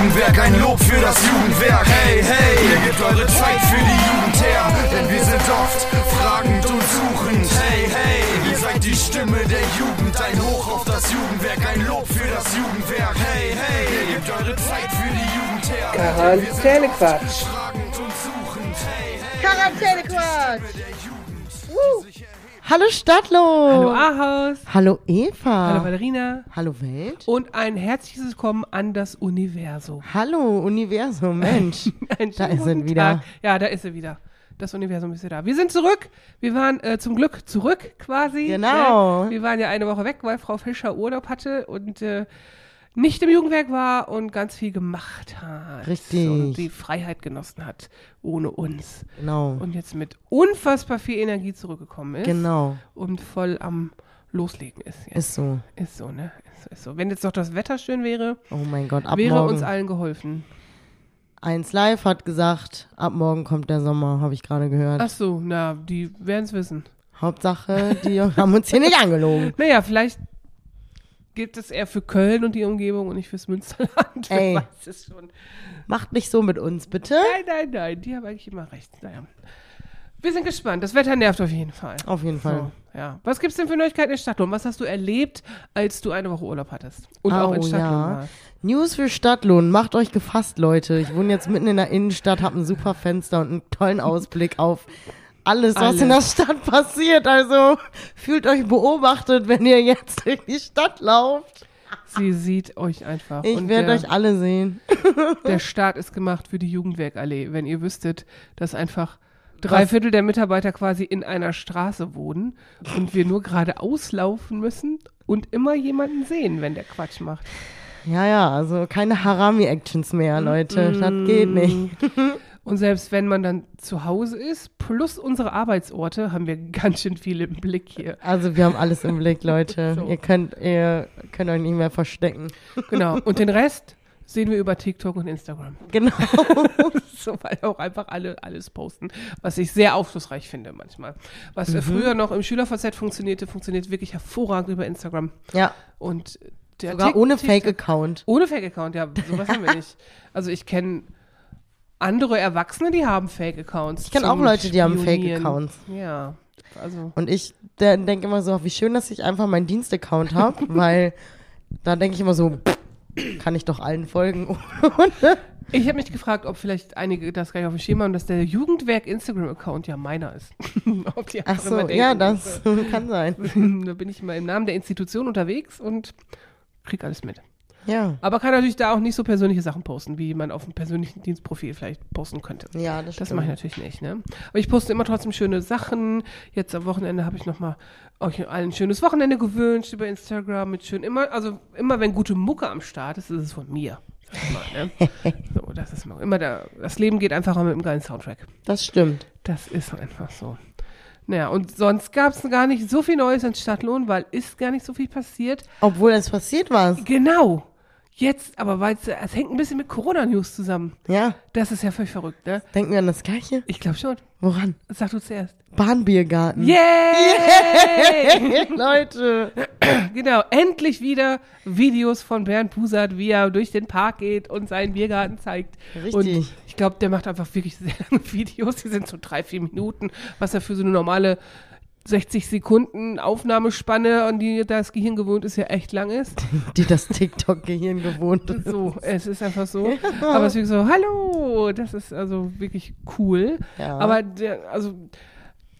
Jugendwerk, ein Lob für das Jugendwerk. Hey, hey, ihr gebt eure Zeit für die Jugend her, denn wir sind oft fragend und suchend. Hey, hey, ihr seid die Stimme der Jugend, ein Hoch auf das Jugendwerk, ein Lob für das Jugendwerk. Hey, hey, ihr gebt eure Zeit für die Jugend her. Quarantänequatsch. Fragend und suchend. Hallo Stadtlo. Hallo Ahaus. Hallo Eva. Hallo Valerina. Hallo Welt. Und ein herzliches Willkommen an das Universum. Hallo Universum, Mensch. Ein Da ist er guten wieder. Tag. Ja, da ist er wieder. Das Universum ist wieder da. Wir sind zurück. Wir waren äh, zum Glück zurück quasi. Genau. Ne? Wir waren ja eine Woche weg, weil Frau Fischer Urlaub hatte und äh, nicht im Jugendwerk war und ganz viel gemacht hat. Richtig. Und die Freiheit genossen hat ohne uns. Genau. Und jetzt mit unfassbar viel Energie zurückgekommen ist. Genau. Und voll am Loslegen ist jetzt. Ist so. Ist so, ne? Ist, ist so. Wenn jetzt doch das Wetter schön wäre, Oh mein Gott, ab wäre morgen. uns allen geholfen. Eins Live hat gesagt, ab morgen kommt der Sommer, habe ich gerade gehört. Ach so, na, die werden es wissen. Hauptsache, die haben uns hier nicht angelogen. Naja, vielleicht gilt es eher für Köln und die Umgebung und nicht fürs Münsterland. Ey. weiß es schon. Macht nicht so mit uns, bitte. Nein, nein, nein, die haben eigentlich immer recht. Naja. Wir sind gespannt. Das Wetter nervt auf jeden Fall. Auf jeden Fall. So, ja. Was gibt's denn für Neuigkeiten in Stadtlohn? Was hast du erlebt, als du eine Woche Urlaub hattest? Und auch in Oh, Stadtlohn ja. warst? News für Stadtlohn. Macht euch gefasst, Leute. Ich wohne jetzt mitten in der Innenstadt, habe ein super Fenster und einen tollen Ausblick auf alles, was Alles. in der Stadt passiert. Also fühlt euch beobachtet, wenn ihr jetzt durch die Stadt lauft. Sie sieht euch einfach. Ich werde euch alle sehen. Der Start ist gemacht für die Jugendwerkallee. Wenn ihr wüsstet, dass einfach drei Viertel der Mitarbeiter quasi in einer Straße wohnen und wir nur gerade auslaufen müssen und immer jemanden sehen, wenn der Quatsch macht. Ja, ja, also keine Harami-Actions mehr, Leute. Das geht nicht. Und selbst wenn man dann zu Hause ist, plus unsere Arbeitsorte, haben wir ganz schön viel im Blick hier. Also wir haben alles im Blick, Leute. So. Ihr könnt, ihr könnt euch nicht mehr verstecken. Genau. Und den Rest sehen wir über TikTok und Instagram. Genau. so, weil auch einfach alle alles posten, was ich sehr aufschlussreich finde manchmal. Was Mhm. früher noch im SchülerVZ funktionierte, funktioniert wirklich hervorragend über Instagram. Ja, Und der sogar Tik- ohne Fake-Account. Ohne Fake-Account, ja, sowas haben wir nicht. Also ich kenne andere Erwachsene, die haben Fake-Accounts. Ich kenne auch Leute, die haben. Fake-Accounts. Ja, also Und ich denke immer so, wie schön, dass ich einfach meinen Dienstaccount habe, weil da denke ich immer so, kann ich doch allen folgen. Ich habe mich gefragt, ob vielleicht einige das gar nicht auf dem Schema haben, dass der Jugendwerk Instagram-Account ja meiner ist. ob die Ach so, immer ja, denken, das kann sein. da bin ich mal im Namen der Institution unterwegs und krieg alles mit. Ja, Aber kann natürlich da auch nicht so persönliche Sachen posten, wie man auf dem persönlichen Dienstprofil vielleicht posten könnte. ja, das, Das mache ich natürlich nicht, ne? Aber ich poste immer trotzdem schöne Sachen. Jetzt am Wochenende habe ich nochmal euch allen ein schönes Wochenende gewünscht über Instagram mit schön immer, also immer wenn gute Mucke am Start ist, ist es von mir. Mal, ne? so, das ist immer, der, das Leben geht einfacher mit einem geilen Soundtrack. Das stimmt. Das ist einfach so. Naja, und sonst gab es gar nicht so viel Neues in Stadtlohn, weil ist gar nicht so viel passiert. Obwohl es passiert was. Genau. Jetzt, aber weil es hängt ein bisschen mit Corona-News zusammen. Ja, Das ist ja völlig verrückt, ne? denken wir an das Gleiche? Ich glaube schon. Woran? Sag du zuerst. Bahnbiergarten. Yay! Leute. genau, endlich wieder Videos von Bernd Pusat, wie er durch den Park geht und seinen Biergarten zeigt. Richtig. Und ich glaube, der macht einfach wirklich sehr lange Videos. Die sind so drei, vier Minuten, was er für so eine normale 60 Sekunden Aufnahmespanne, an die das Gehirn gewohnt ist, ja echt lang ist. Die das TikTok-Gehirn gewohnt ist. So, es ist einfach so. Aber es ist so, hallo, das ist also wirklich cool. Ja. Aber der, also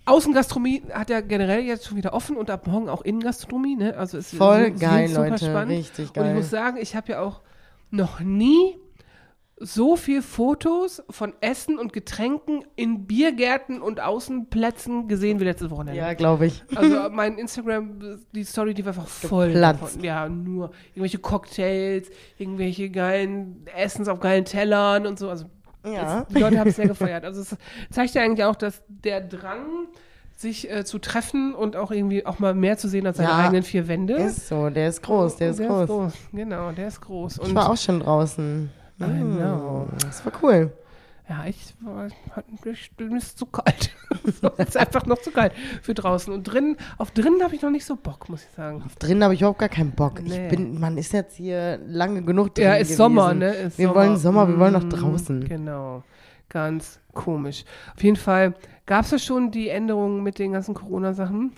Außengastronomie hat ja generell jetzt schon wieder offen und ab morgen auch Innengastronomie, ne? Also es Voll sind geil, super Leute. spannend. Richtig Und ich geil. muss sagen, ich habe ja auch noch nie so viel Fotos von Essen und Getränken in Biergärten und Außenplätzen gesehen wie letztes Wochenende. Ja, glaube ich. Also mein Instagram, die Story, die war einfach voll. Davon. Ja, nur irgendwelche Cocktails, irgendwelche geilen Essens auf geilen Tellern und so. Also Ja. die Leute haben es sehr gefeiert. Also es zeigt ja eigentlich auch, dass der Drang, sich äh, zu treffen und auch irgendwie auch mal mehr zu sehen als seine Ja, eigenen vier Wände. Ist so, der ist groß, der ist groß. Genau, der ist groß. Ich Und war auch schon draußen. I know. Das war cool. Ja, ich war, ich, mir ist zu kalt. so, ist einfach noch zu kalt für draußen. Und drinnen, auf drinnen habe ich noch nicht so Bock, muss ich sagen. Drinnen habe ich überhaupt gar keinen Bock. Nee. Ich bin, man ist jetzt hier lange genug drin Ja, ist gewesen. Sommer, ne? Ist wir wollen Sommer, wir wollen nach Mm, draußen. Genau. Ganz komisch. Auf jeden Fall gab es ja schon die Änderungen mit den ganzen Corona-Sachen.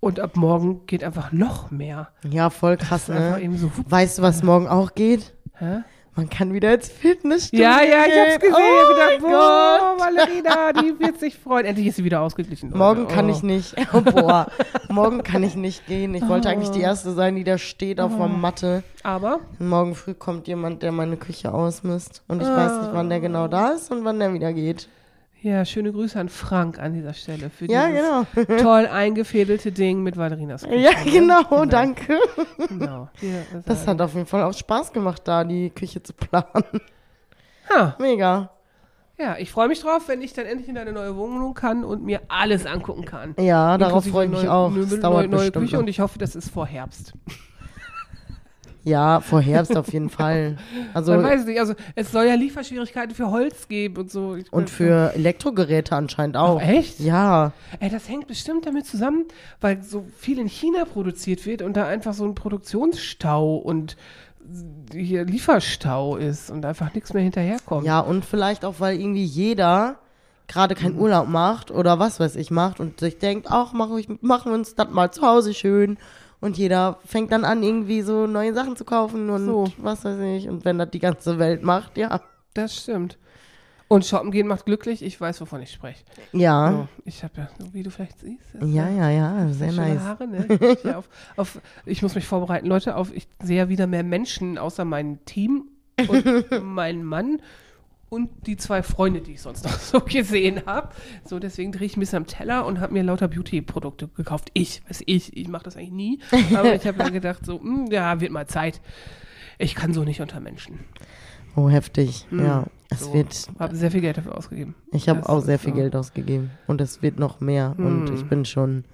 Und ab morgen geht einfach noch mehr. Ja, voll krass, ne? eben so. Weißt du, was morgen auch geht? Hä? Man kann wieder ins Fitnessstudio Ja, ja, ich hab's gesehen. Oh ich gedacht, boah. Valerina, die wird sich freuen. Endlich ist sie wieder ausgeglichen. Leute. Morgen kann oh. ich nicht. Oh, boah, morgen kann ich nicht gehen. Ich wollte eigentlich die Oh. Erste sein, die da steht auf der Matte. Aber Morgen früh kommt jemand, der meine Küche ausmisst. Und ich weiß nicht, wann der genau da ist und wann der wieder geht. Ja, schöne Grüße an Frank an dieser Stelle für Ja, dieses genau. toll eingefädelte Ding mit Valerinas Küche, Ja, ne? genau, danke. Genau. Hier, Das hat auf jeden Fall auch Spaß gemacht, da die Küche zu planen. ha, Mega. Ja, ich freue mich drauf, wenn ich dann endlich in deine neue Wohnung kann und mir alles angucken kann. Ja, darauf freue ich mich auch. Möbel, Das dauert neue, neue bestimmt Küche und ich hoffe, das ist vor Herbst. Ja, vor Herbst auf jeden Fall. Also Man weiß es nicht, also es soll ja Lieferschwierigkeiten für Holz geben und so. Ich- und für Elektrogeräte anscheinend auch. Ach, echt? Ja. Ey, das hängt bestimmt damit zusammen, weil so viel in China produziert wird und da einfach so ein Produktionsstau und hier Lieferstau ist und einfach nichts mehr hinterherkommt. Ja, und vielleicht auch, weil irgendwie jeder gerade Mhm. keinen Urlaub macht oder was weiß ich macht und sich denkt, ach, mach ich, machen wir uns das mal zu Hause schön. Und jeder fängt dann an, irgendwie so neue Sachen zu kaufen und So. was weiß ich. Und wenn das die ganze Welt macht, ja. Das stimmt. Und shoppen gehen macht glücklich, ich weiß, wovon ich spreche. Ja. So, ich habe ja, wie du vielleicht siehst, Ja, ja, ja, sehr nice. Haare, ne? Ich, auf, auf, ich muss mich vorbereiten, Leute, auf ich sehe ja wieder mehr Menschen außer mein Team und mein Mann und die zwei Freunde, die ich sonst noch so gesehen habe. So, deswegen drehe ich ein bisschen am Teller und habe mir lauter Beauty-Produkte gekauft. Ich, weiß ich, ich mache das eigentlich nie. Aber ich habe mir gedacht, so, hm, ja, wird mal Zeit. Ich kann so nicht unter Menschen. Oh, heftig. Ja. Es. So. wird, Habe sehr viel Geld dafür ausgegeben. ich habe auch sehr viel so. Geld ausgegeben. Und es wird noch mehr. Und Hm. ich bin schon.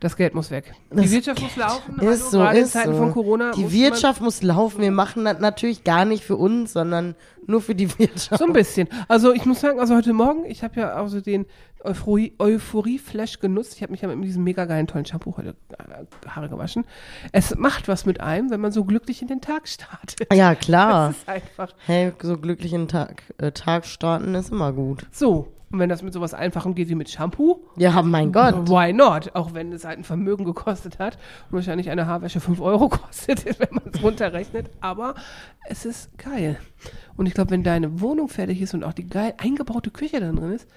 Das Geld muss weg. Das die Wirtschaft muss laufen. Ist Hallo, so, gerade in ist Zeiten so. von Corona. Die muss Wirtschaft muss laufen. Wir machen das natürlich gar nicht für uns, sondern nur für die Wirtschaft. So ein bisschen. Also ich muss sagen, also heute Morgen, ich habe ja also den Euphorie- Euphorie-Flash genutzt. Ich habe mich ja mit diesem mega geilen, tollen Shampoo heute äh, Haare gewaschen. Es macht was mit einem, wenn man so glücklich in den Tag startet. Ja, klar. Das ist einfach Hey, so glücklich in den Tag, äh, Tag starten ist immer gut. so. Und wenn das mit sowas Einfachem geht wie mit Shampoo, Ja, mein Gott. why not? Auch wenn es halt ein Vermögen gekostet hat und wahrscheinlich eine Haarwäsche 5 Euro kostet, wenn man es runterrechnet. Aber es ist geil. Und ich glaube, wenn deine Wohnung fertig ist und auch die geil eingebaute Küche dann drin ist,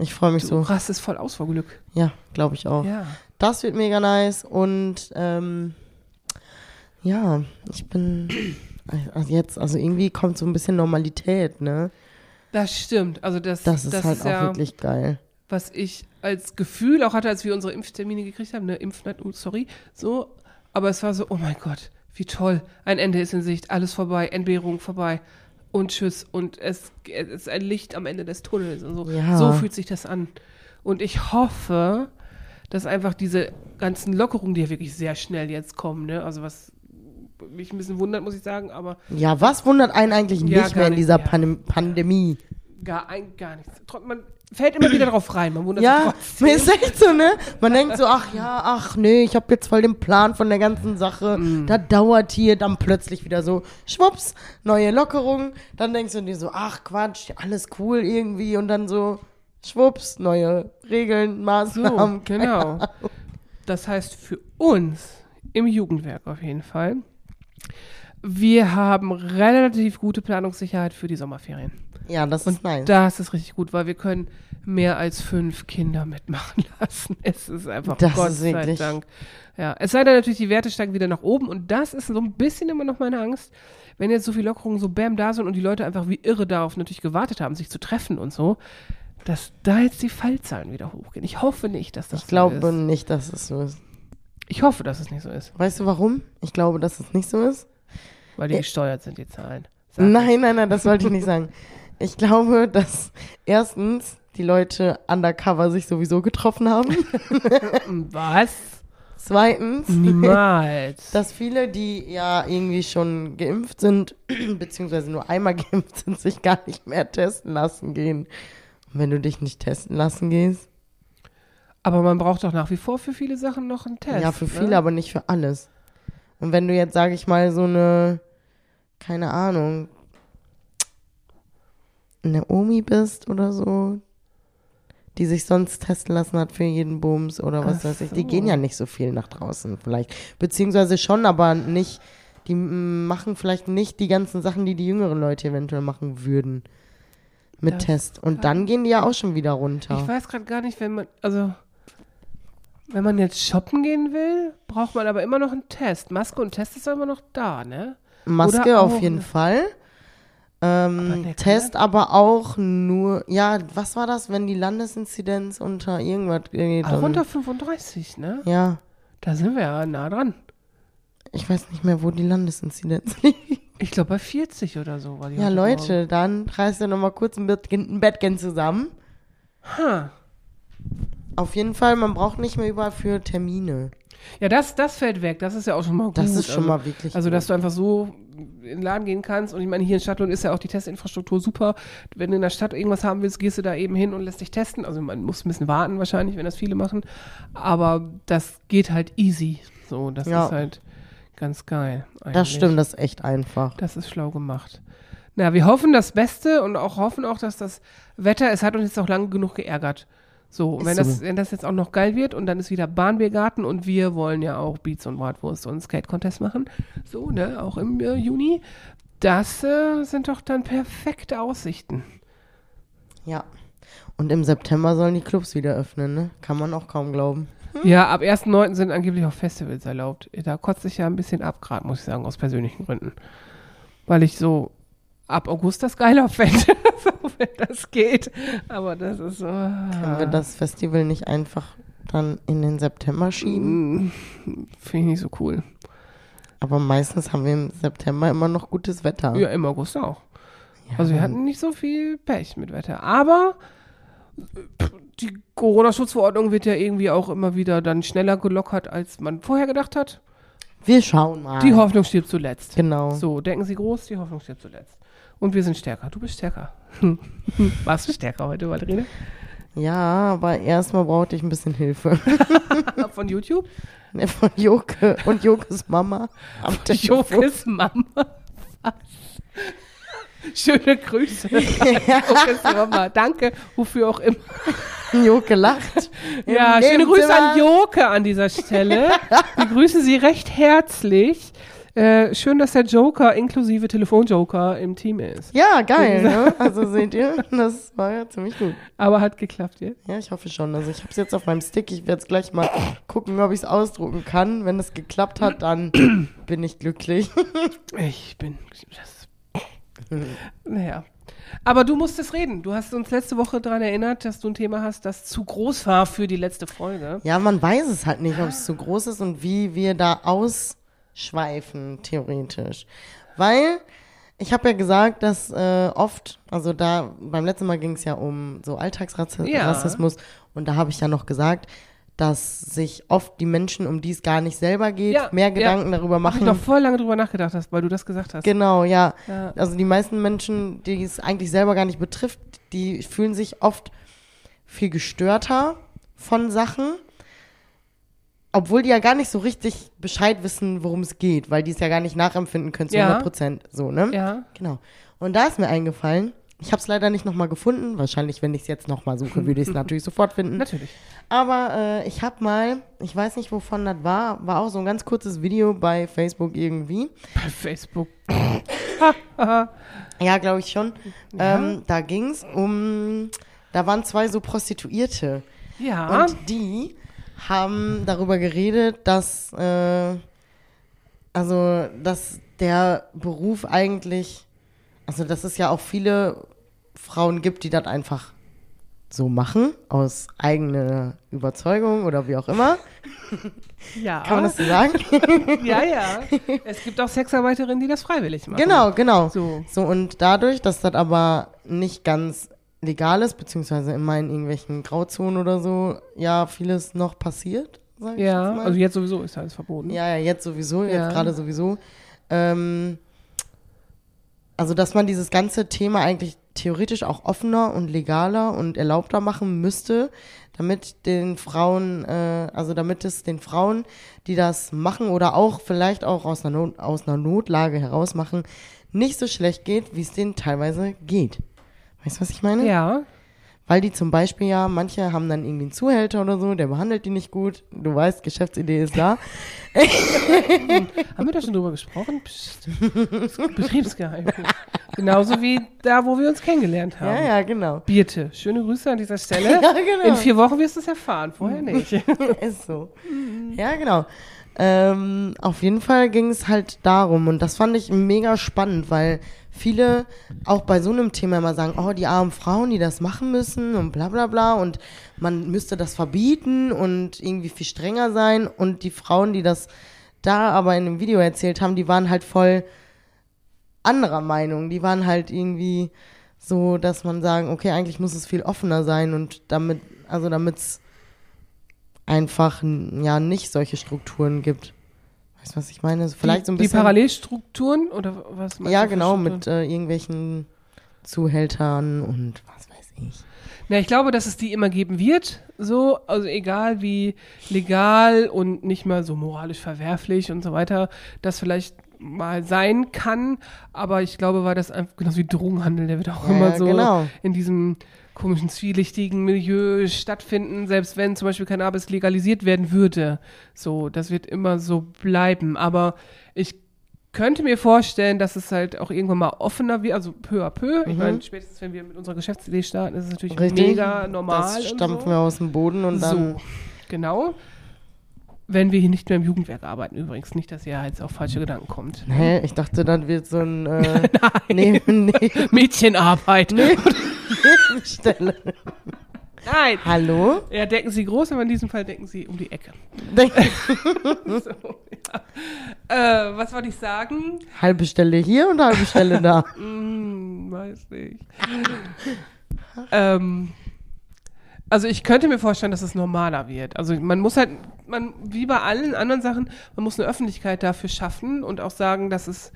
Ich freue mich du so. rastest voll aus vor Glück. Ja, glaube ich auch. Ja. Das wird mega nice und ähm, ja, ich bin also jetzt, also irgendwie kommt so ein bisschen Normalität, ne? Das stimmt. Also das, Das ist halt auch ja, wirklich geil. was ich als Gefühl auch hatte, als wir unsere Impftermine gekriegt haben, ne, Impfnet, oh, sorry, so. Aber es war so, oh mein Gott, wie toll. Ein Ende ist in Sicht, alles vorbei, Entbehrung vorbei. Und tschüss. Und es, es ist ein Licht am Ende des Tunnels und so. Ja. So fühlt sich das an. Und ich hoffe, dass einfach diese ganzen Lockerungen, die ja wirklich sehr schnell jetzt kommen, ne, also was mich ein bisschen wundert, muss ich sagen, aber Ja, was wundert einen eigentlich Ja, nicht gar mehr in nicht, dieser ja. Pandem Pandemie? gar, ein, gar nichts. Man fällt immer wieder drauf rein, man wundert Ja, sich trotzdem. ist echt so, ne? Man denkt so, ach ja, ach nee, ich habe jetzt voll den Plan von der ganzen Sache. Mm. Da dauert hier dann plötzlich wieder so, schwupps, neue Lockerung. Dann denkst du dir so, ach Quatsch, alles cool irgendwie. Und dann so, schwupps, neue Regeln, So, Maßnahmen. genau. Das heißt für uns im Jugendwerk auf jeden Fall, wir haben relativ gute Planungssicherheit für die Sommerferien. Ja, das ist nice. Das ist richtig gut, weil wir können mehr als fünf Kinder mitmachen lassen. Es ist einfach Das Gott ist sei Dank. Ja, es sei denn natürlich, die Werte steigen wieder nach oben und das ist so ein bisschen immer noch meine Angst, wenn jetzt so viele Lockerungen so bam da sind und die Leute einfach wie irre darauf natürlich gewartet haben, sich zu treffen und so, dass da jetzt die Fallzahlen wieder hochgehen. Ich hoffe nicht, dass das ich so glaube ist. nicht, dass es so ist. Ich hoffe, dass es nicht so ist, Weißt du warum? Ich glaube, dass es nicht so ist. weil die gesteuert sind, die Zahlen. Sag Nein, nein, nein, das wollte ich nicht sagen. Ich glaube, dass erstens die Leute undercover sich sowieso getroffen haben. Was? Zweitens, Niemals. dass viele, die ja irgendwie schon geimpft sind, beziehungsweise nur einmal geimpft sind, sich gar nicht mehr testen lassen gehen. Und wenn du dich nicht testen lassen gehst, Aber man braucht doch nach wie vor für viele Sachen noch einen Test. ja, für viele, ne? aber nicht für alles. Und wenn du jetzt, sage ich mal, so eine, keine Ahnung, eine Omi bist oder so, die sich sonst testen lassen hat für jeden Bums oder was Ach weiß ich, die so. gehen ja nicht so viel nach draußen vielleicht. Beziehungsweise schon, aber nicht, die machen vielleicht nicht die ganzen Sachen, die die jüngeren Leute eventuell machen würden. Mit Das Test. Und dann gehen die ja auch schon wieder runter. Ich weiß gerade gar nicht, wenn man, also, wenn man jetzt shoppen gehen will, braucht man aber immer noch einen Test. Maske und Test ist immer noch da, ne? Maske Oder auf jeden Fall. Ähm, der Test aber auch nur, ja, was war das, wenn die Landesinzidenz unter irgendwas geht? Auch unter 35, ne? ja, Da sind wir ja nah dran. ich weiß nicht mehr, wo die Landesinzidenz liegt. Ich glaube bei 40 oder so war die Ja, Leute, dann reißt ihr nochmal kurz ein, Bett, ein Bettchen zusammen. Morgen. Ha. Auf jeden Fall, man braucht nicht mehr überall für Termine. Ja, das, das fällt weg. Das ist ja auch schon mal gut. Das ist schon also, mal wirklich Also, dass du einfach so in den Laden gehen kannst. Und ich meine, hier in Stadtlohn ist ja auch die Testinfrastruktur super. Wenn du in der Stadt irgendwas haben willst, gehst du da eben hin und lässt dich testen. Also, man muss ein bisschen warten wahrscheinlich, wenn das viele machen. Aber das geht halt easy. So, das Ja. ist halt ganz geil. Das eigentlich. stimmt, das ist echt einfach. Das ist schlau gemacht. Na, wir hoffen das Beste und auch hoffen auch, dass das Wetter, es hat uns jetzt auch lange genug geärgert. So, wenn das, so. wenn das jetzt auch noch geil wird und dann ist wieder Bahnbiergarten und wir wollen ja auch Beats und Bratwurst und Skate-Contest machen, so, ne, auch im äh, Juni, das äh, sind doch dann perfekte Aussichten. Ja. Und im September sollen die Clubs wieder öffnen, ne? Kann man auch kaum glauben. Ja, ab 1.9. sind angeblich auch Festivals erlaubt. Da kotze ich ja ein bisschen ab, gerade, muss ich sagen, aus persönlichen Gründen. Weil ich so ab August das geiler fände, wenn das geht. Aber das ist so. Können wir das Festival nicht einfach dann in den September schieben? Finde ich nicht so cool. Aber meistens haben wir im September immer noch gutes Wetter. Ja, im August auch. Ja, Also wir hatten nicht so viel Pech mit Wetter. Aber die Corona-Schutzverordnung wird ja irgendwie auch immer wieder dann schneller gelockert, als man vorher gedacht hat. Wir schauen mal. Die Hoffnung stirbt zuletzt. Genau. So, denken Sie groß, die Hoffnung stirbt zuletzt. Und wir sind stärker. Du bist stärker. Warst du stärker heute, Madrine? Ja, aber erstmal brauchte ich ein bisschen Hilfe. Von YouTube? Ne, Von Joke und Jokes Mama. Am. Jokes Mama. Was? Schöne Grüße. Jokes Mama. Danke, wofür auch immer. Joke lacht. Ja, schöne Grüße an Joke an dieser Stelle. Wir grüßen Sie recht herzlich. Äh, schön, dass der Joker inklusive Telefonjoker im Team ist. Ja, geil, ne? Also seht ihr, das war ja ziemlich gut. Aber hat geklappt jetzt. Ja, ich hoffe schon. Also ich habe es jetzt auf meinem Stick. Ich werde es gleich mal gucken, ob ich es ausdrucken kann. Wenn es geklappt hat, dann bin ich glücklich. Ich bin. Das, naja. Aber du musstest reden. Du hast uns letzte Woche daran erinnert, dass du ein Thema hast, das zu groß war für die letzte Folge. Ja, man weiß es halt nicht, ob es zu groß ist und wie wir da ausschweifen, theoretisch. Weil ich habe ja gesagt, dass äh, oft, also da beim letzten Mal ging es ja um so Alltagsrassismus Ja. Und da habe ich ja noch gesagt, dass sich oft die Menschen, um die es gar nicht selber geht, Ja, mehr ja. Gedanken darüber Hab ich machen. noch voll lange drüber nachgedacht, hast, weil du das gesagt hast. Genau, ja. Ja. Also die meisten Menschen, die es eigentlich selber gar nicht betrifft, die fühlen sich oft viel gestörter von Sachen, obwohl die ja gar nicht so richtig Bescheid wissen, worum es geht, weil die es ja gar nicht nachempfinden können zu Ja. 100 Prozent. So, ne? Ja. Genau. Und da ist mir eingefallen, ich habe es leider nicht nochmal gefunden. Wahrscheinlich, wenn ich es jetzt nochmal suche, würde ich es natürlich sofort finden. Natürlich. Aber äh, ich habe mal, ich weiß nicht, wovon das war, war auch so ein ganz kurzes Video bei Facebook irgendwie. Bei Facebook. Ja, glaube ich schon. Ja. Ähm, da ging es um, da waren zwei so Prostituierte. Ja. Und die haben darüber geredet, dass, äh, also, dass der Beruf eigentlich, also, dass es ja auch viele Frauen gibt, die das einfach so machen, aus eigener Überzeugung oder wie auch immer. ja. Kann man das so sagen? Ja, ja. Es gibt auch Sexarbeiterinnen, die das freiwillig machen. Genau, genau. So. So, und dadurch, dass das aber nicht ganz legal ist, beziehungsweise immer in irgendwelchen Grauzonen oder so, ja, vieles noch passiert, sag ich Ja, jetzt mal. also jetzt sowieso ist alles verboten. Ja, ja, jetzt sowieso, jetzt Ja. gerade sowieso. Ähm, also, dass man dieses ganze Thema eigentlich theoretisch auch offener und legaler und erlaubter machen müsste, damit den Frauen, äh, also damit es den Frauen, die das machen oder auch vielleicht auch aus einer, Not, aus einer Notlage heraus machen, nicht so schlecht geht, wie es denen teilweise geht. Weißt du, was ich meine? Ja. Weil die zum Beispiel ja, manche haben dann irgendwie einen Zuhälter oder so, der behandelt die nicht gut. Du weißt, Geschäftsidee ist da. Haben wir da schon drüber gesprochen? Psst. Betriebsgeheimnis. Genauso wie da, wo wir uns kennengelernt haben. Ja, ja, genau. Birte, schöne Grüße an dieser Stelle. Ja, genau. In vier Wochen wirst du es erfahren, vorher nicht. ist so. Ja, genau. Ähm, auf jeden Fall ging es halt darum und das fand ich mega spannend, weil viele auch bei so einem Thema immer sagen, oh, die armen Frauen, die das machen müssen und bla bla bla und man müsste das verbieten und irgendwie viel strenger sein und die Frauen, die das da aber in dem Video erzählt haben, die waren halt voll anderer Meinung. Die waren halt irgendwie so, dass man sagen, okay, eigentlich muss es viel offener sein und damit, also damit's einfach n- ja nicht solche Strukturen gibt. Weißt du, was ich meine? Vielleicht so ein die, bisschen. die Parallelstrukturen oder was meinst ja, genau, mit äh, irgendwelchen Zuhältern und was weiß ich. Na, ich glaube, dass es die immer geben wird, so, also egal wie legal und nicht mal so moralisch verwerflich und so weiter, das vielleicht mal sein kann, aber ich glaube, weil das einfach genauso wie Drogenhandel, der wird auch Ja, immer so genau. in diesem komischen, zwielichtigen Milieu stattfinden, selbst wenn zum Beispiel Cannabis legalisiert werden würde. So, das wird immer so bleiben. Aber ich könnte mir vorstellen, dass es halt auch irgendwann mal offener wird, also peu à peu. Ich meine, spätestens wenn wir mit unserer Geschäftsidee starten, ist es natürlich Mhm. Richtig. mega normal. Das stampfen so. wir aus dem Boden und dann. So, genau. Wenn wir hier nicht mehr im Jugendwerk arbeiten, übrigens. Nicht, dass ihr jetzt auf falsche Gedanken kommt. Hä? Ich dachte, dann wird so ein äh, Neben Neben Mädchenarbeit. Nebenstelle. Nein. Hallo? Ja, denken Sie groß, aber in diesem Fall denken Sie um die Ecke. So, ja. äh, was wollte ich sagen? halbe Stelle hier und halbe Stelle da. Hm, weiß nicht. ähm, also ich könnte mir vorstellen, dass es normaler wird. Also man muss halt, man, wie bei allen anderen Sachen, man muss eine Öffentlichkeit dafür schaffen und auch sagen, dass es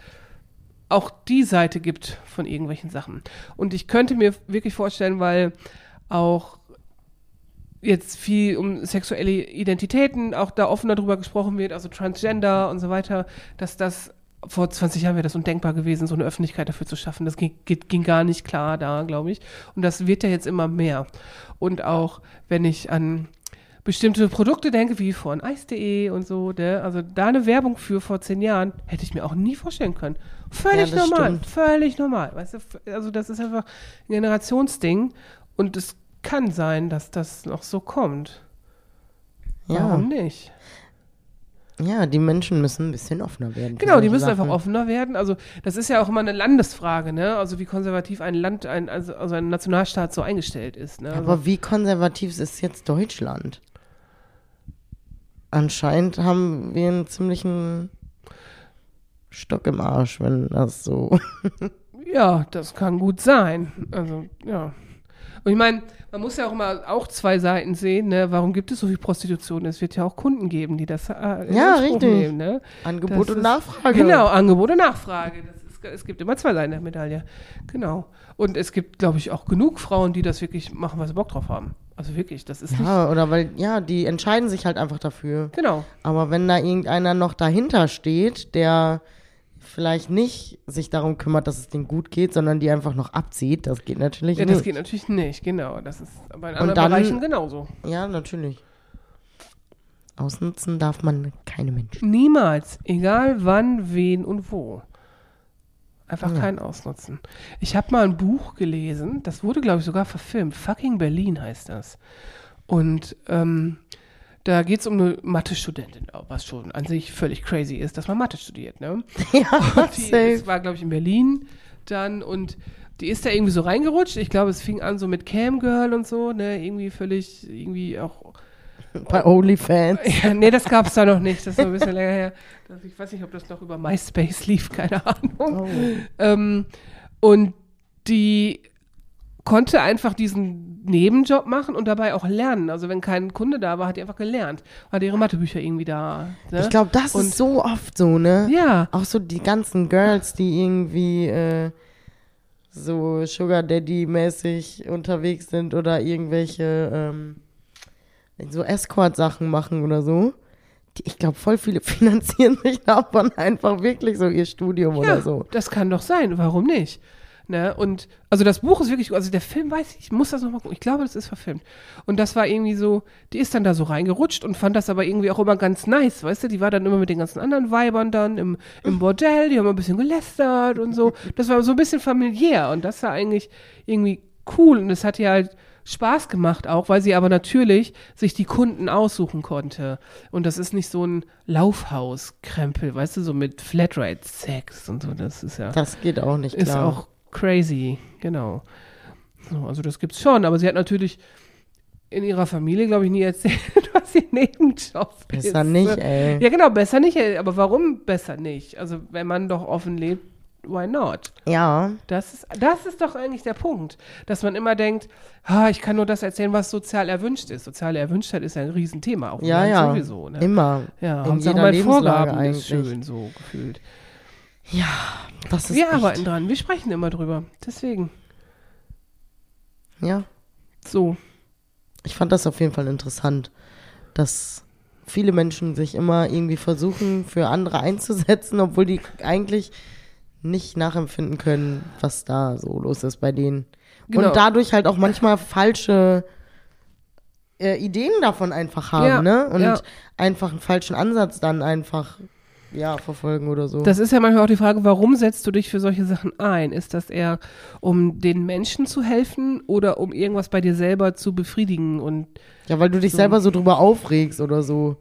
auch die Seite gibt von irgendwelchen Sachen. Und ich könnte mir wirklich vorstellen, weil auch jetzt viel um sexuelle Identitäten auch da offener drüber gesprochen wird, also Transgender und so weiter, dass das vor 20 Jahren wäre das undenkbar gewesen, so eine Öffentlichkeit dafür zu schaffen. Das ging, ging gar nicht klar da, glaube ich. Und das wird ja jetzt immer mehr. Und auch wenn ich an bestimmte Produkte denke, wie von Eis.de und so, ne? also da eine Werbung für vor zehn Jahren, hätte ich mir auch nie vorstellen können. Völlig Ja, normal, stimmt. völlig normal. Weißt du, also das ist einfach ein Generationsding und es kann sein, dass das noch so kommt. Ja. Warum nicht? Ja, die Menschen müssen ein bisschen offener werden. Genau, die müssen Sachen. einfach offener werden. Also das ist ja auch immer eine Landesfrage, ne? Also wie konservativ ein Land, ein, also, also ein Nationalstaat so eingestellt ist. Ne? Also, Aber wie konservativ ist jetzt Deutschland? Anscheinend haben wir einen ziemlichen Stock im Arsch, wenn das so. ja, das kann gut sein. Also ja. Und ich meine, man muss ja auch immer auch zwei Seiten sehen. Ne? Warum gibt es so viel Prostitution? Es wird ja auch Kunden geben, die das äh, Ja, Anspruch richtig. nehmen. Ne? Angebot Das und ist- Nachfrage. Genau, Angebot und Nachfrage. Ist, es gibt immer zwei Seiten der Medaille. Genau. Und es gibt, glaube ich, auch genug Frauen, die das wirklich machen, weil sie Bock drauf haben. Also wirklich, das ist nicht. Ja, oder weil, ja, die entscheiden sich halt einfach dafür. Genau. Aber wenn da irgendeiner noch dahinter steht, der vielleicht nicht sich darum kümmert, dass es denen gut geht, sondern die einfach noch abzieht, das geht natürlich Ja, das nicht. geht natürlich nicht, genau. Das ist bei anderen dann- Bereichen genauso. Ja, natürlich. Ausnutzen darf man keine Menschen. Niemals. Egal wann, wen und wo. Einfach keinen ausnutzen. Ich habe mal ein Buch gelesen, das wurde, glaube ich, sogar verfilmt. Fucking Berlin heißt das. Und ähm, da geht es um eine Mathe-Studentin, was schon an sich völlig crazy ist, dass man Mathe studiert. Ne? Ja, die safe. es war, glaube ich, in Berlin dann und die ist da irgendwie so reingerutscht. Ich glaube, es fing an so mit Camgirl und so, ne, irgendwie völlig, irgendwie auch. Bei OnlyFans. Ja, nee, das gab es da noch nicht. Das ist so ein bisschen länger her. Das, ich weiß nicht, ob das noch über MySpace lief, keine Ahnung. Oh. Ähm, und die konnte einfach diesen Nebenjob machen und dabei auch lernen. Also wenn kein Kunde da war, hat die einfach gelernt. Hat ihre Mathebücher irgendwie da. Ne? Ich glaube, das Und- ist so oft so, ne? Ja. Auch so die ganzen Girls, die irgendwie äh, so Sugar Daddy-mäßig unterwegs sind oder irgendwelche ähm, so Escort-Sachen machen oder so. Die, ich glaube, voll viele finanzieren sich davon einfach wirklich so ihr Studium oder so. Das kann doch sein, warum nicht? Ne? Und also das Buch ist wirklich, also der Film weiß ich, ich muss das nochmal gucken. Ich glaube, das ist verfilmt. Und das war irgendwie so, die ist dann da so reingerutscht und fand das aber irgendwie auch immer ganz nice, weißt du? Die war dann immer mit den ganzen anderen Weibern dann im, im Bordell, die haben ein bisschen gelästert und so. Das war so ein bisschen familiär und das war eigentlich irgendwie cool und es hat ihr halt Spaß gemacht auch, weil sie aber natürlich sich die Kunden aussuchen konnte. Und das ist nicht so ein Laufhaus-Krempel, weißt du, so mit Flatrate-Sex und so. Das ist ja Das geht auch nicht ist klar. auch crazy, genau. So, also das gibt's schon, aber sie hat natürlich in ihrer Familie, glaube ich, nie erzählt, was ihr Nebenjob ist. Besser nicht, ey. Ja, genau, besser nicht, ey, aber warum besser nicht? Also, wenn man doch offen lebt, why not? Ja, Das ist, das ist doch eigentlich der Punkt, dass man immer denkt, ah, ich kann nur das erzählen, was sozial erwünscht ist. Soziale Erwünschtheit ist ja ein Riesenthema, auch ja, ja. sowieso. Ne? Immer. Ja, in jeder Vorgaben eigentlich. ist schön, so gefühlt. Das ist Wir echt- arbeiten dran, wir sprechen immer drüber. Deswegen, Ja. so. Ich fand das auf jeden Fall interessant, dass viele Menschen sich immer irgendwie versuchen, für andere einzusetzen, obwohl die eigentlich nicht nachempfinden können, was da so los ist bei denen. Genau. Und dadurch halt auch manchmal falsche äh, Ideen davon einfach haben, Ja, ne? Und ja. einfach einen falschen Ansatz dann einfach, ja, verfolgen oder so. Das ist ja manchmal auch die Frage, warum setzt du dich für solche Sachen ein? Ist das eher, um den Menschen zu helfen oder um irgendwas bei dir selber zu befriedigen? Und ja, weil du dich selber so drüber aufregst oder so.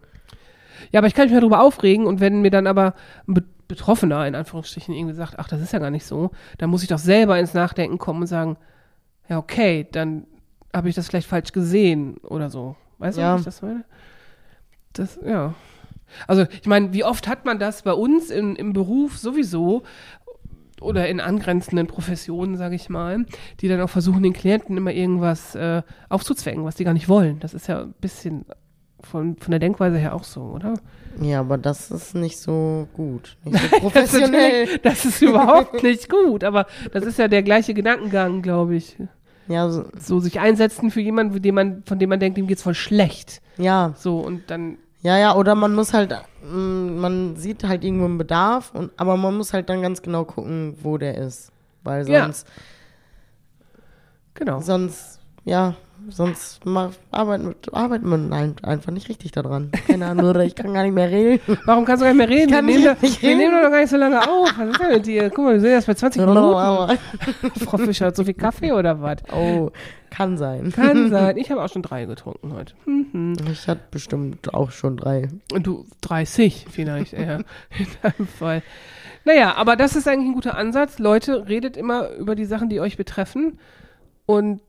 ja, aber ich kann mich mal drüber aufregen und wenn mir dann aber ein Be Betroffener in Anführungsstrichen irgendwie sagt, ach, das ist ja gar nicht so, dann muss ich doch selber ins Nachdenken kommen und sagen, ja, okay, dann habe ich das vielleicht falsch gesehen oder so. Weißt du, Ja. wie ich das meine? Das, ja. Also, ich meine, wie oft hat man das bei uns in, im Beruf sowieso oder in angrenzenden Professionen, sage ich mal, die dann auch versuchen, den Klienten immer irgendwas äh, aufzuzwängen, was die gar nicht wollen. Das ist ja ein bisschen von, von der Denkweise her auch so, oder? Ja, aber das ist nicht so gut. Nicht so professionell. Das ist überhaupt nicht gut, aber das ist ja der gleiche Gedankengang, glaube ich. ja, so, So sich einsetzen für jemanden, von dem man, von dem man denkt, ihm geht's voll schlecht. ja, So, und dann, Ja, ja, oder man muss halt, mm, man sieht halt irgendwo einen Bedarf, und, aber man muss halt dann ganz genau gucken, wo der ist. Weil Ja. sonst, genau. sonst, ja, sonst arbeitet, arbeitet man ein, einfach nicht richtig daran. Keine Ahnung, oder ich kann gar nicht mehr reden. Warum kannst du gar nicht mehr reden? Ich kann wir nehmen, nicht- doch- nicht wir nehmen doch gar nicht so lange auf. Was ist denn mit dir? Guck mal, wir sind erst bei 20 Minuten. Frau Fischer hat so viel Kaffee oder was? oh, kann sein. Kann sein. Ich habe auch schon drei getrunken heute. Mhm. Ich hatte bestimmt auch schon drei. Und du 30 vielleicht eher in deinem Fall. Naja, aber das ist eigentlich ein guter Ansatz. Leute, redet immer über die Sachen, die euch betreffen und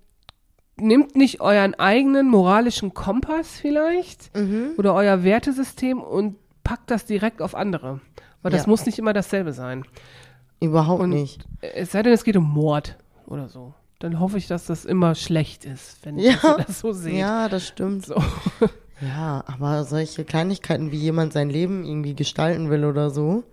nehmt nicht euren eigenen moralischen Kompass vielleicht oder euer Wertesystem und packt das direkt auf andere. Weil das Ja. muss nicht immer dasselbe sein. Überhaupt Und nicht. es sei denn, es geht um Mord oder so. Dann hoffe ich, dass das immer schlecht ist, wenn Ja. ihr das so seht. Ja, das stimmt. So. Ja, aber solche Kleinigkeiten, wie jemand sein Leben irgendwie gestalten will oder so,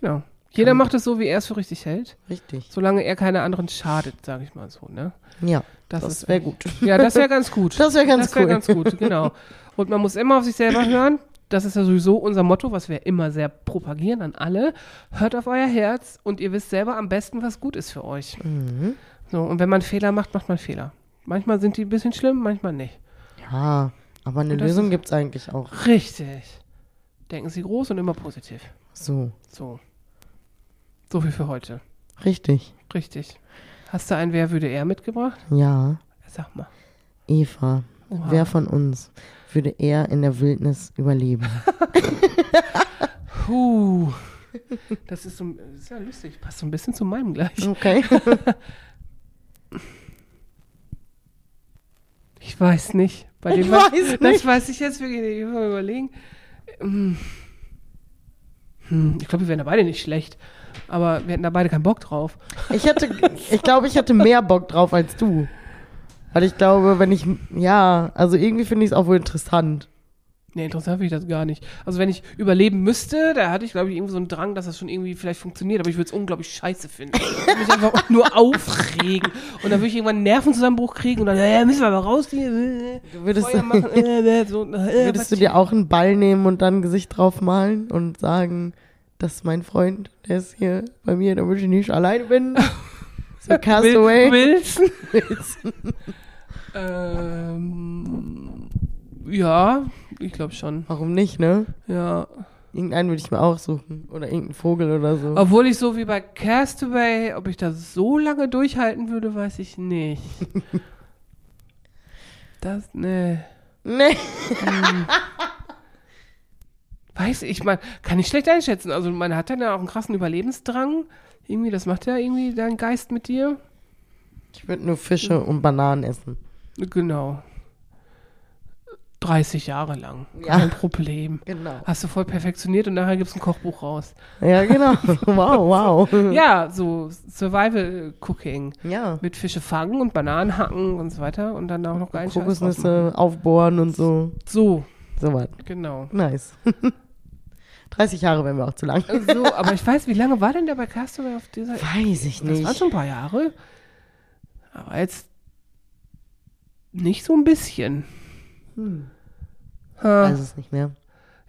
Genau. Jeder macht es so, wie er es für richtig hält. richtig. Solange er keine anderen schadet, sage ich mal so, ne? Ja, Das, das, ist wäre gut. Ja, das wäre ganz gut. Das wäre ganz das wär cool. ganz gut, genau. Und man muss immer auf sich selber hören. Das ist ja sowieso unser Motto, was wir immer sehr propagieren an alle. Hört auf euer Herz und ihr wisst selber am besten, was gut ist für euch. Mhm. So, und wenn man Fehler macht, macht man Fehler. Manchmal sind die ein bisschen schlimm, manchmal nicht. Ja, aber eine Lösung ist- gibt's eigentlich auch. Richtig. Denken Sie groß und immer positiv. So, So. So viel für heute. richtig. Richtig. Hast du ein Wer würde er mitgebracht? Ja, Sag mal. Eva, Oha. wer von uns würde eher in der Wildnis überleben? Puh. Das ist, so, das ist ja lustig. Passt so ein bisschen zu meinem gleich. Okay. Ich weiß nicht. Bei Ich dem weiß Das nicht. weiß ich jetzt wirklich nicht. Ich muss mal überlegen. Hm. Hm, Ich glaube, wir wären da beide nicht schlecht. Aber wir hätten da beide keinen Bock drauf. Ich hätte, ich glaube, ich hätte mehr Bock drauf als du. Weil ich glaube, wenn ich, ja, also irgendwie finde ich es auch wohl interessant. Nee, interessant finde ich das gar nicht. Also wenn ich überleben müsste, da hatte ich, glaube ich, irgendwie so einen Drang, dass das schon irgendwie vielleicht funktioniert, aber ich würde es unglaublich scheiße finden. Ich würde mich einfach nur aufregen. Und dann würde ich irgendwann einen Nervenzusammenbruch kriegen und dann, ja, müssen wir aber raus hier. äh, Du würdest, Feuer machen, äh, äh, so, äh, würdest du dir auch einen Ball nehmen und dann ein Gesicht drauf malen und sagen, das ist mein Freund, der ist hier bei mir, damit ich nicht alleine bin. So Castaway. Wilson? ähm, ja, ich glaube schon. Warum nicht, ne? Ja. Irgendeinen würde ich mir auch suchen. Oder irgendeinen Vogel oder so. Obwohl ich so wie bei Castaway, ob ich das so lange durchhalten würde, weiß ich nicht. Das, ne. Nee. Weiß ich, meine, kann ich schlecht einschätzen. Also man hat dann ja auch einen krassen Überlebensdrang. Irgendwie, das macht ja irgendwie dein Geist mit dir. Ich würde nur Fische und Bananen essen. Genau. 30 Jahre lang. Ja. Kein Problem. Genau. Hast du voll perfektioniert und nachher gibt's ein Kochbuch raus. Ja, genau. Wow, wow. Ja, so Survival Cooking. Ja. Mit Fische fangen und Bananen hacken und so weiter und dann auch noch machen. Kokosnüsse aufbohren und so. So, So was. genau. Nice. 30 Jahre wären wir auch zu lang. So, aber ich weiß, wie lange war denn der bei Castaway auf dieser Weiß ich Das waren nicht. schon ein paar Jahre. Aber jetzt nicht so ein bisschen. Hm. Ha. Weiß es nicht mehr.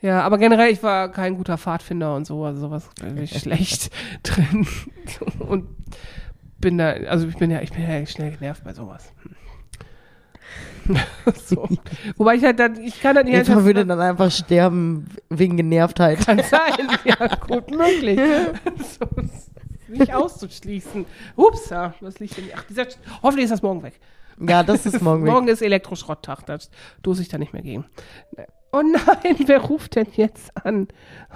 Ja, aber generell, ich war kein guter Pfadfinder und so, also sowas glaube ich schlecht drin. Und bin da, also ich bin ja, ich bin ja schnell genervt bei sowas. Hm. so. Wobei ich halt dann, ich kann das nicht Eva einschätzen, würde dann einfach sterben wegen Genervtheit. kann sein. Ja, gut möglich. so, nicht auszuschließen. Upsa, was liegt denn? Ach, dieser, hoffentlich ist das morgen weg. Ja, das ist morgen. Morgen ist Elektroschrotttag, da stoße ich da nicht mehr gegen. Oh nein, wer ruft denn jetzt an?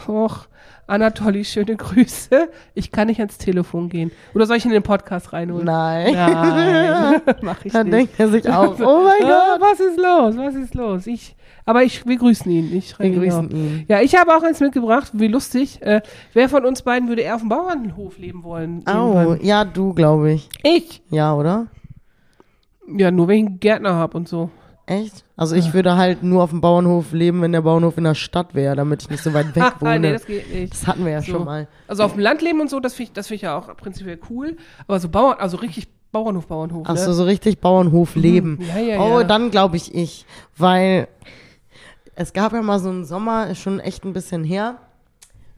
Och, Anatoli, schöne Grüße. Ich kann nicht ans Telefon gehen. Oder soll ich in den Podcast reinholen? Nein. Nein, mach ich Dann nicht. denkt er sich auch, oh mein Ah, Gott. was ist los? Was ist los? Ich, aber ich, wir grüßen ihn. Ich, Wir genau. grüßen ihn. Ja, ich habe auch eins mitgebracht. Wie lustig. Äh, wer von uns beiden würde eher auf dem Bauernhof leben wollen? Irgendwann? ja, du, glaube ich. Ich? Ja, oder? Ja, nur wenn ich einen Gärtner habe und so. Echt? Also ich würde halt nur auf dem Bauernhof leben, wenn der Bauernhof in der Stadt wäre, damit ich nicht so weit weg Haha, wohne. nee, das geht nicht. das hatten wir ja So. schon mal. Also auf dem Land leben und so, das finde ich, das find ich ja auch prinzipiell cool. Aber so Bauern, also richtig Bauernhof, Bauernhof. Ach so, ne? so richtig Bauernhof leben. Ja, ja, Oh, ja. dann glaube ich ich. Weil es gab ja mal so einen Sommer, ist schon echt ein bisschen her.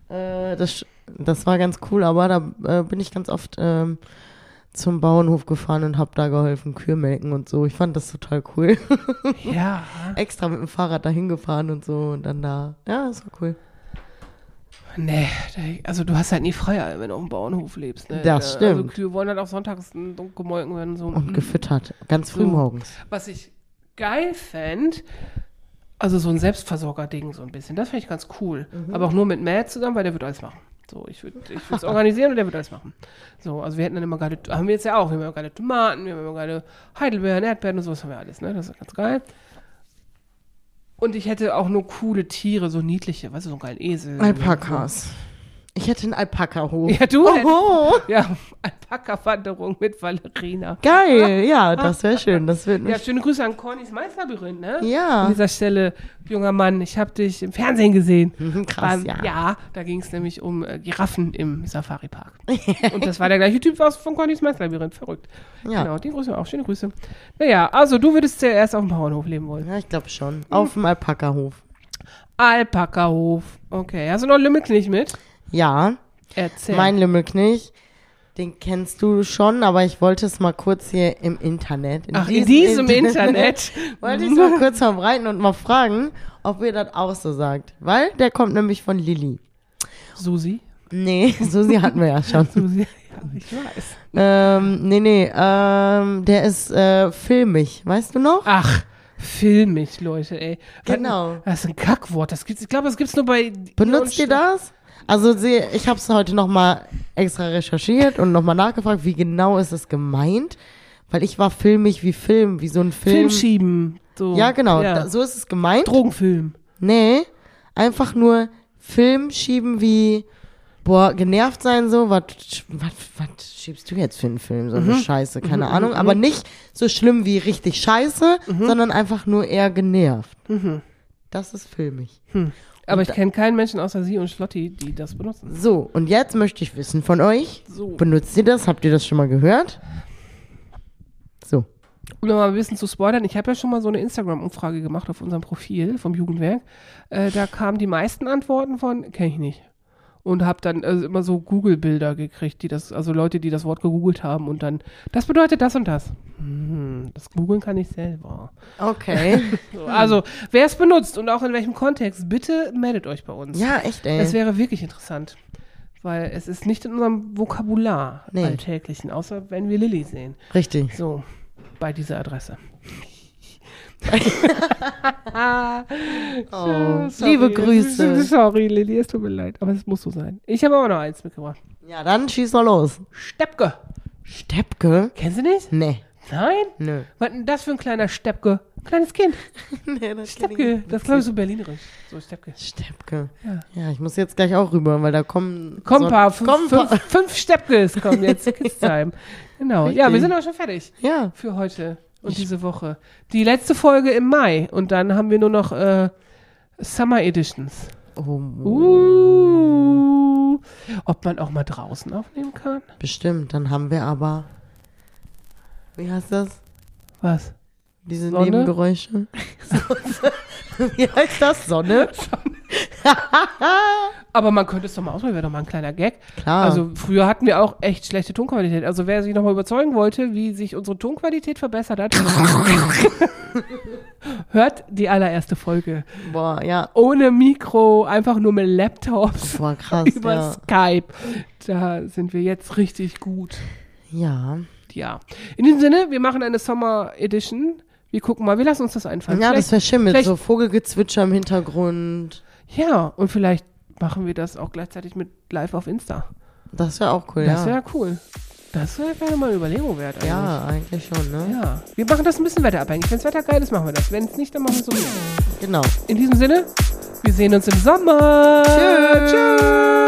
Äh, das, das war ganz cool, aber da äh, bin ich ganz oft ähm, zum Bauernhof gefahren und habe da geholfen, Kühe melken und so. Ich fand das total cool. Ja. Extra mit dem Fahrrad dahin gefahren und so und dann da. Ja, das war cool. Nee, also du hast halt nie Freiheit, wenn du auf dem Bauernhof lebst. Ne? Das Da- Also stimmt. Kühe wollen halt auch sonntags gemolken werden. So. Und Mm. gefüttert. Ganz früh morgens. Was ich geil fänd, also so ein Selbstversorger-Ding so ein bisschen, das fände ich ganz cool. Mhm. Aber auch nur mit Matt zusammen, weil der wird alles machen. So, ich würde ich es organisieren und der wird alles machen. So, also wir hätten dann immer geile, haben wir jetzt ja auch, wir haben immer geile Tomaten, wir haben immer geile Heidelbeeren, Erdbeeren und sowas haben wir alles, ne? Das ist ganz geil. Und ich hätte auch nur coole Tiere, so niedliche, weißt du, so einen geilen Esel. Alpakas. Ich hätte einen Alpaka-Hof. Ja, du hättest- Oho. Ja, Alpaka-Wanderung mit Valerina. Geil, ja, das wäre schön. Das wird Ja, schöne Grüße an Cornys Mainz-Labyrinth, ne? An Ja. dieser Stelle, junger Mann, ich habe dich im Fernsehen gesehen. Krass, Beim- ja. ja, da ging es nämlich um äh, Giraffen im Safari-Park. Und das war der gleiche Typ aus von Cornys Mainz-Labyrinth. Verrückt. Ja. Genau, den grüßen wir auch. Schöne Grüße. Naja, also du würdest zuerst auf dem Bauernhof leben wollen. Ja, ich glaube schon. Auf dem Alpaka-Hof. Alpaka-Hof. Okay, hast du noch Lümmelknecht mit? Ja, Erzähl. mein Lümmelknecht, den kennst du schon, aber ich wollte es mal kurz hier im Internet. Ach, in diesem Internet. wollte ich es mal kurz verbreiten und mal fragen, ob ihr das auch so sagt. Weil der kommt nämlich von Lilly. Susi? Nee, Susi hatten wir ja schon. Susi, ja, ich weiß. ähm, nee, nee, ähm, der ist äh, filmig, weißt du noch? Ach, filmig, Leute, ey. Genau. Das ist ein Kackwort. Das gibt's, ich glaube, das gibt's nur bei. Benutzt ihr das? Also sie, ich habe es heute noch mal extra recherchiert und noch mal nachgefragt, wie genau ist es gemeint? Weil ich war filmig wie Film, wie so ein Film. Film schieben. So. Ja, genau, Ja. Da, so ist es gemeint. Drogenfilm. Nee, einfach nur Film schieben wie boah, genervt sein so, was was schiebst du jetzt für einen Film, so eine Scheiße, keine Ahnung, aber nicht so schlimm wie richtig Scheiße, sondern einfach nur eher genervt. Das ist filmig. Aber ich kenne keinen Menschen außer Sie und Schlotti, die das benutzen. So, und jetzt möchte ich wissen von euch, So. benutzt ihr das? Habt ihr das schon mal gehört? So. Um nochmal ein bisschen zu spoilern, ich habe ja schon mal so eine Instagram-Umfrage gemacht auf unserem Profil vom Jugendwerk. Äh, da kamen die meisten Antworten von, kenne ich nicht. Und habe dann also immer so Google-Bilder gekriegt, die das, also Leute, die das Wort gegoogelt haben und dann, das bedeutet das und das. Hm, das googeln kann ich selber. Okay. So, also, wer es benutzt und auch in welchem Kontext, bitte meldet euch bei uns. ja, echt, ey. Es wäre wirklich interessant. Weil es ist nicht in unserem Vokabular Nee. alltäglichen, außer wenn wir Lilly sehen. Richtig. So, bei dieser Adresse. Oh, Sorry. liebe Grüße. Sorry, Lilly, es tut mir leid, aber es muss so sein. Ich habe aber noch eins mitgebracht. Ja, dann schieß mal los. Steppke. Steppke? Kennst du nicht? Nee. Nein? Nö. Was denn das für ein kleiner Steppke? Kleines Kind. nee, das Steppke. Das glaube ich so berlinerisch. So Steppke. Steppke. Ja. Ja. ich muss jetzt gleich auch rüber, weil da kommen. Komm, so- paar, fünf, Komm, fünf, fünf Steppkes kommen jetzt Kids Time. Genau. Ja, wir Richtig. sind auch schon fertig Ja. für heute und diese Woche. Die letzte Folge im Mai und dann haben wir nur noch äh, Summer Editions. Oh, Uh. Ob man auch mal draußen aufnehmen kann? bestimmt. Dann haben wir aber. Wie heißt das? Was? Diese Sonne? Nebengeräusche? Wie heißt das? Sonne? Aber man könnte es doch mal ausprobieren, wäre doch mal ein kleiner Gag. Klar. Also früher hatten wir auch echt schlechte Tonqualität. Also wer sich nochmal überzeugen wollte, wie sich unsere Tonqualität verbessert hat, hört die allererste Folge. Boah, ja. Ohne Mikro, einfach nur mit Laptops Boah, krass. über ja. Skype. Da sind wir jetzt richtig gut. ja. Ja. In diesem Sinne, wir machen eine Summer Edition. Wir gucken mal, wir lassen uns das einfallen. Ja, das wäre schön mit vielleicht- so Vogelgezwitscher im Hintergrund. Ja, und vielleicht machen wir das auch gleichzeitig mit live auf Insta. Das wäre auch cool, Das ja. wäre cool. Das wäre wär mal eine Überlegung wert. Eigentlich. Ja, eigentlich schon, ne? Ja. Wir machen das ein bisschen wetterabhängig. Wenn das Wetter geil ist, machen wir das. Wenn es nicht, dann machen wir es so. Genau. In diesem Sinne, wir sehen uns im Sommer. Tschüss. Tschüss.